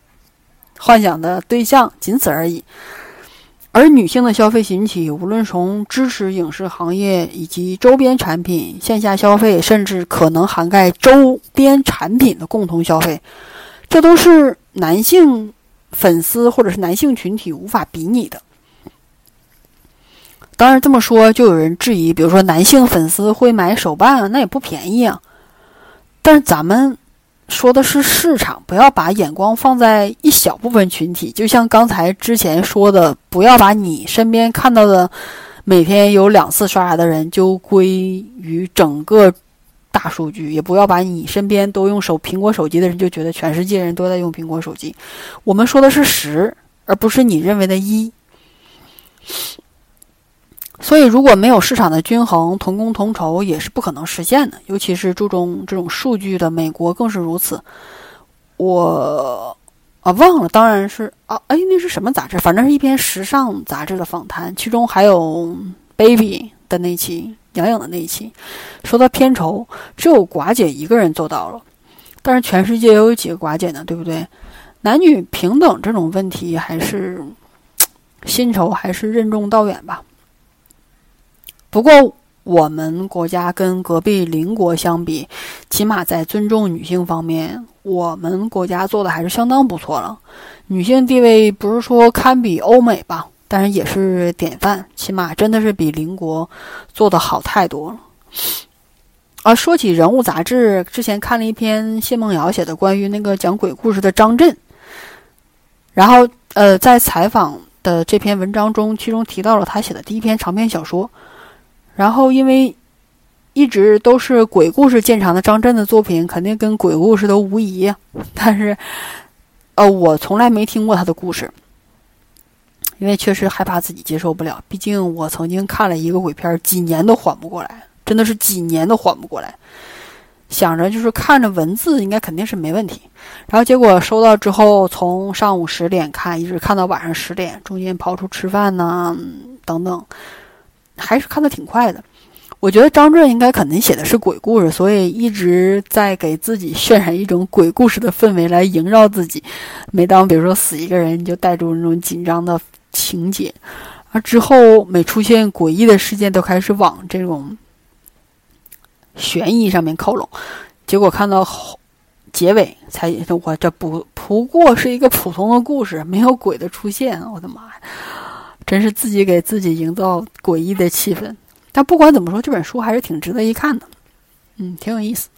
Speaker 1: 幻想的对象，仅此而已。而女性的消费兴起，无论从支持影视行业以及周边产品线下消费，甚至可能涵盖周边产品的共同消费，这都是男性粉丝或者是男性群体无法比拟的。当然这么说，就有人质疑，比如说男性粉丝会买手办，那也不便宜啊。但是咱们。说的是市场，不要把眼光放在一小部分群体。就像刚才之前说的，不要把你身边看到的每天有两次刷牙的人就归于整个大数据，也不要把你身边都用手苹果手机的人就觉得全世界人都在用苹果手机。我们说的是十，而不是你认为的一。所以，如果没有市场的均衡，同工同酬也是不可能实现的。尤其是注重这种数据的美国更是如此。我啊忘了，当然是啊，哎，那是什么杂志？反正是一篇时尚杂志的访谈，其中还有 Baby 的那期，杨颖的那一期，说到片酬，只有寡姐一个人做到了，但是全世界又有几个寡姐呢？对不对？男女平等这种问题，还是薪酬还是任重道远吧。不过，我们国家跟隔壁邻国相比，起码在尊重女性方面，我们国家做的还是相当不错了。女性地位不是说堪比欧美吧，但是也是典范，起码真的是比邻国做的好太多了。啊，说起人物杂志，之前看了一篇谢梦瑶写的关于那个讲鬼故事的张震，然后呃，在采访的这篇文章中，其中提到了他写的第一篇长篇小说。然后，因为一直都是鬼故事见长的张震的作品，肯定跟鬼故事都无疑。[laughs] 但是，呃，我从来没听过他的故事，因为确实害怕自己接受不了。毕竟我曾经看了一个鬼片，几年都缓不过来，真的是几年都缓不过来。想着就是看着文字应该肯定是没问题，然后结果收到之后，从上午十点看，一直看到晚上十点，中间跑出吃饭呐，等等。还是看的挺快的，我觉得张震应该肯定写的是鬼故事，所以一直在给自己渲染一种鬼故事的氛围来萦绕自己。每当比如说死一个人，就带入那种紧张的情节，而之后每出现诡异的事件，都开始往这种悬疑上面靠拢。结果看到结尾，才我这不不过是一个普通的故事，没有鬼的出现，我的妈呀！真是自己给自己营造诡异的气氛，但不管怎么说，这本书还是挺值得一看的，嗯，挺有意思。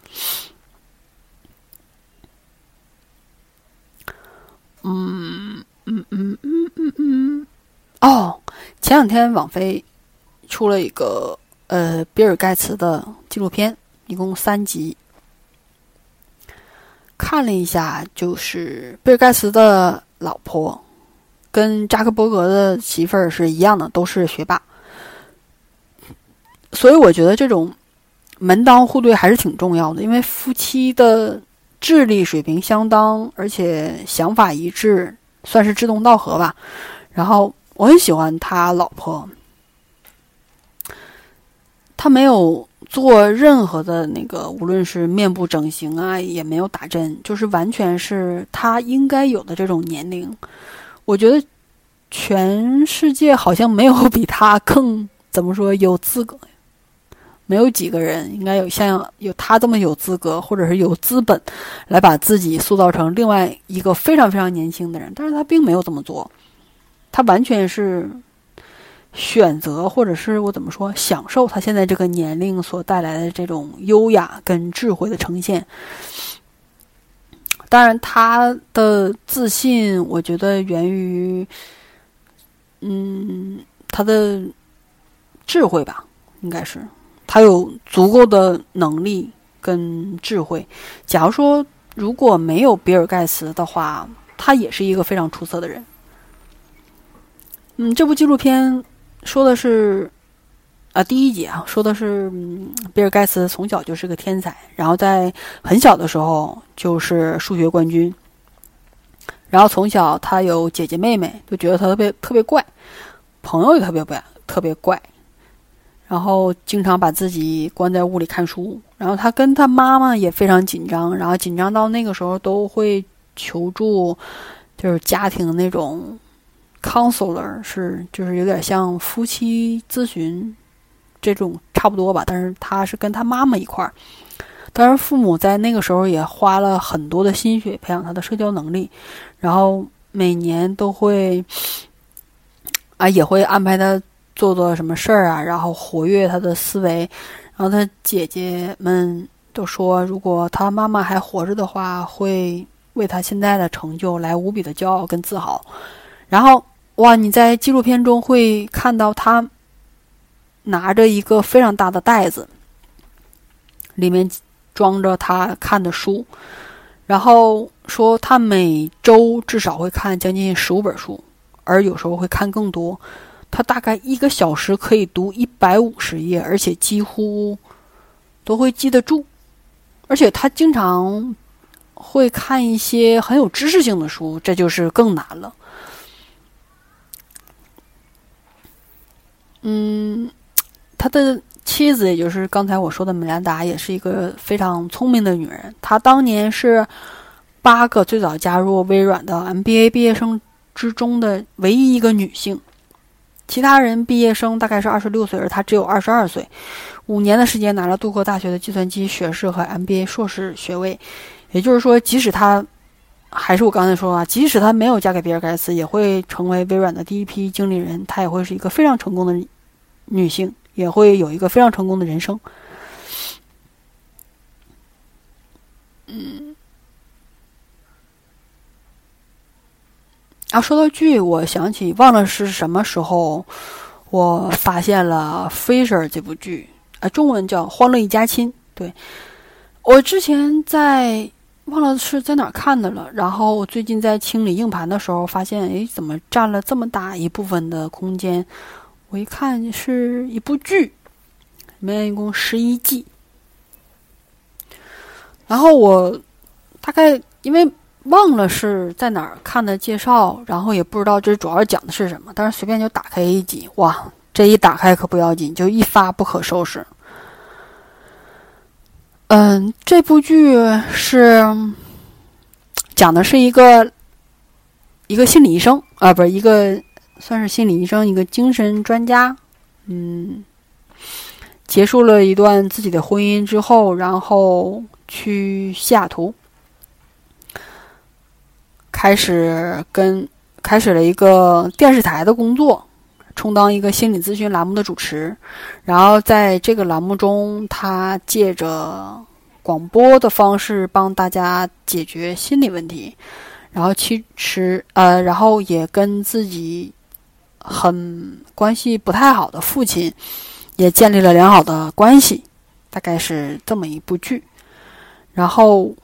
Speaker 1: 嗯嗯嗯嗯嗯嗯，哦，前两天网飞出了一个呃比尔盖茨的纪录片，一共三集，看了一下，就是比尔盖茨的老婆。跟扎克伯格的媳妇儿是一样的，都是学霸，所以我觉得这种门当户对还是挺重要的，因为夫妻的智力水平相当，而且想法一致，算是志同道合吧。然后我很喜欢他老婆，他没有做任何的那个，无论是面部整形啊，也没有打针，就是完全是他应该有的这种年龄。我觉得全世界好像没有比他更怎么说有资格，没有几个人应该有像有他这么有资格，或者是有资本来把自己塑造成另外一个非常非常年轻的人。但是他并没有这么做，他完全是选择，或者是我怎么说，享受他现在这个年龄所带来的这种优雅跟智慧的呈现。当然，他的自信，我觉得源于，嗯，他的智慧吧，应该是他有足够的能力跟智慧。假如说如果没有比尔盖茨的话，他也是一个非常出色的人。嗯，这部纪录片说的是。啊，第一集啊，说的是嗯比尔盖茨从小就是个天才，然后在很小的时候就是数学冠军。然后从小他有姐姐妹妹，就觉得他特别特别怪，朋友也特别怪，特别怪。然后经常把自己关在屋里看书。然后他跟他妈妈也非常紧张，然后紧张到那个时候都会求助就是家庭那种 counselor，是就是有点像夫妻咨询这种差不多吧。但是他是跟他妈妈一块儿，当然父母在那个时候也花了很多的心血培养他的社交能力，然后每年都会啊也会安排他做做什么事儿啊，然后活跃他的思维。然后他姐姐们都说，如果他妈妈还活着的话，会为他现在的成就来无比的骄傲跟自豪。然后，哇，你在纪录片中会看到他拿着一个非常大的袋子，里面装着他看的书，然后说他每周至少会看将近十五本书，而有时候会看更多。他大概一个小时可以读一百五十页，而且几乎都会记得住。而且他经常会看一些很有知识性的书，这就是更难了。嗯，他的妻子，也就是刚才我说的米兰达，也是一个非常聪明的女人。她当年是八个最早加入微软的 MBA 毕业生之中的唯一一个女性。其他人毕业生大概是二十六岁，而他只有二十二岁，五年的时间拿了杜克大学的计算机学士和 MBA 硕士学位。也就是说，即使他还是我刚才说啊，即使他没有嫁给比尔盖茨，也会成为微软的第一批经理人，她也会是一个非常成功的女性，也会有一个非常成功的人生。嗯。啊，说到剧，我想起忘了是什么时候，我发现了《Fisher》这部剧，啊，中文叫《欢乐一家亲》。对，我之前在忘了是在哪看的了。然后我最近在清理硬盘的时候，发现，哎，怎么占了这么大一部分的空间？我一看是一部剧，里面一共十一季。然后我大概因为。忘了是在哪儿看的介绍，然后也不知道这主要讲的是什么，但是随便就打开一集，哇，这一打开可不要紧，就一发不可收拾。嗯，这部剧是讲的是一个一个心理医生啊，不是一个算是心理医生，一个精神专家，嗯，结束了一段自己的婚姻之后，然后去西雅图。开始跟开始了一个电视台的工作，充当一个心理咨询栏目的主持。然后在这个栏目中，他借着广播的方式帮大家解决心理问题。然后其实呃，然后也跟自己很关系不太好的父亲也建立了良好的关系。大概是这么一部剧。然后。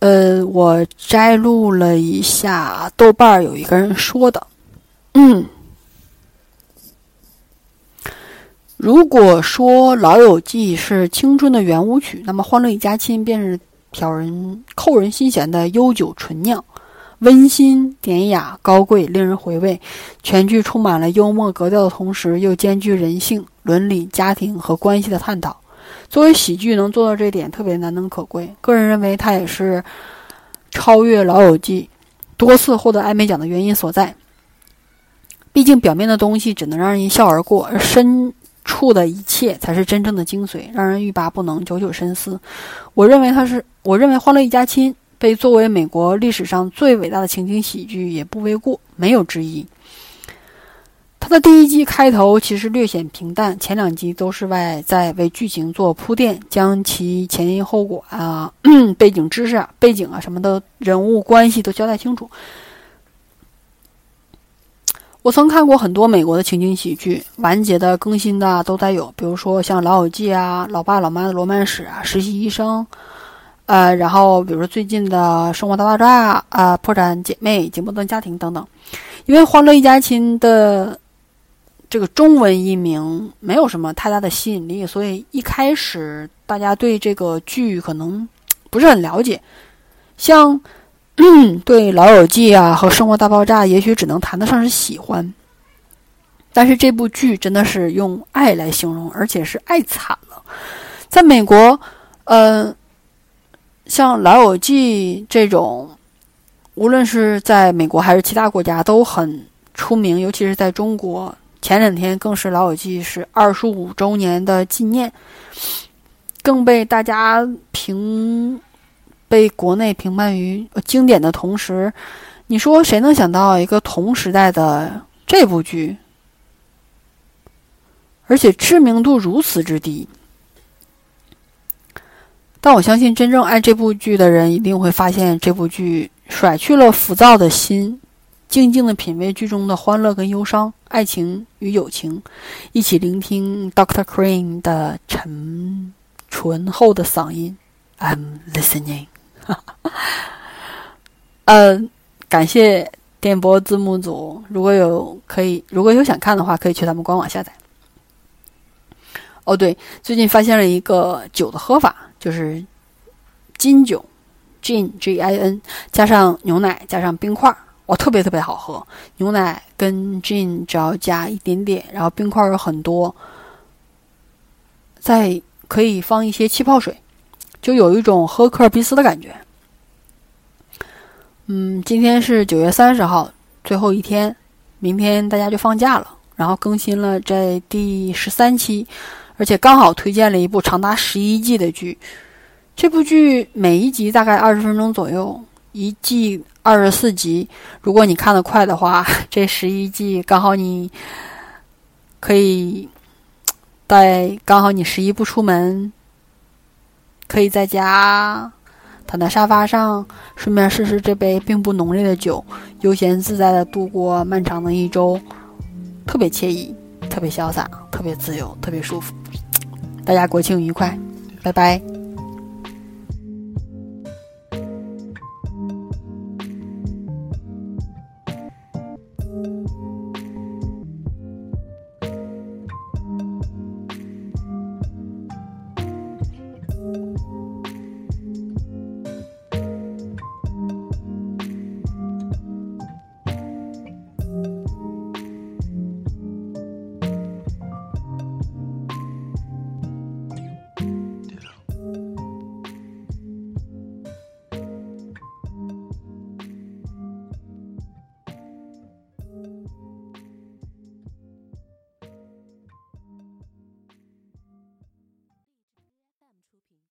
Speaker 1: 呃，我摘录了一下豆瓣有一个人说的，嗯，如果说《老友记》是青春的圆舞曲，那么《欢乐一家亲》便是挑人扣人心弦的悠久醇酿，温馨典雅、高贵，令人回味。全剧充满了幽默格调的同时，又兼具人性、伦理、家庭和关系的探讨。作为喜剧能做到这点特别难能可贵，个人认为它也是超越《老友记》多次获得艾美奖的原因所在。毕竟表面的东西只能让人一笑而过，而深处的一切才是真正的精髓，让人欲罢不能，久久深思。我认为它是，我认为《欢乐一家亲》被作为美国历史上最伟大的情景喜剧也不为过，没有之一。它的第一季开头其实略显平淡，前两集都是外在为剧情做铺垫，将其前因后果啊、[clears throat] 背景知识啊、背景啊什么的人物关系都交代清楚。我曾看过很多美国的情景喜剧，完结的、更新的都在有，比如说像《老友记》啊、《老爸老妈的罗曼史》啊、《实习医生》，呃，然后比如说最近的《生活大爆炸》啊、《破产姐妹》、《紧摩登家庭》等等，因为《欢乐一家亲》的。这个中文译名没有什么太大的吸引力，所以一开始大家对这个剧可能不是很了解。像对《老友记》啊和《生活大爆炸》，也许只能谈得上是喜欢。但是这部剧真的是用爱来形容，而且是爱惨了。在美国，呃，像《老友记》这种，无论是在美国还是其他国家都很出名，尤其是在中国。前两天更是《老友记》是二十五周年的纪念，更被大家评被国内评判于经典的同时，你说谁能想到一个同时代的这部剧，而且知名度如此之低？但我相信，真正爱这部剧的人一定会发现，这部剧甩去了浮躁的心，静静的品味剧中的欢乐跟忧伤、爱情与友情，一起聆听 Doctor Crane 的沉醇厚的嗓音。I'm listening。[laughs] 呃，感谢电波字幕组，如果有可以，如果有想看的话，可以去他们官网下载。哦，对，最近发现了一个酒的喝法。就是金酒，gin g i n，加上牛奶，加上冰块，哇，特别特别好喝。牛奶跟 gin 只要加一点点，然后冰块有很多，再可以放一些气泡水，就有一种喝科尔必斯的感觉。嗯，今天是九月三十号，最后一天，明天大家就放假了，然后更新了这第十三期。而且刚好推荐了一部长达十一季的剧，这部剧每一集大概二十分钟左右，一季二十四集。如果你看得快的话，[laughs] 这十一季刚好你可以在刚好你十一不出门，可以在家躺在沙发上，顺便试试这杯并不浓烈的酒，悠闲自在的度过漫长的一周，特别惬意。特别潇洒，特别自由，特别舒服。大家国庆愉快，拜拜。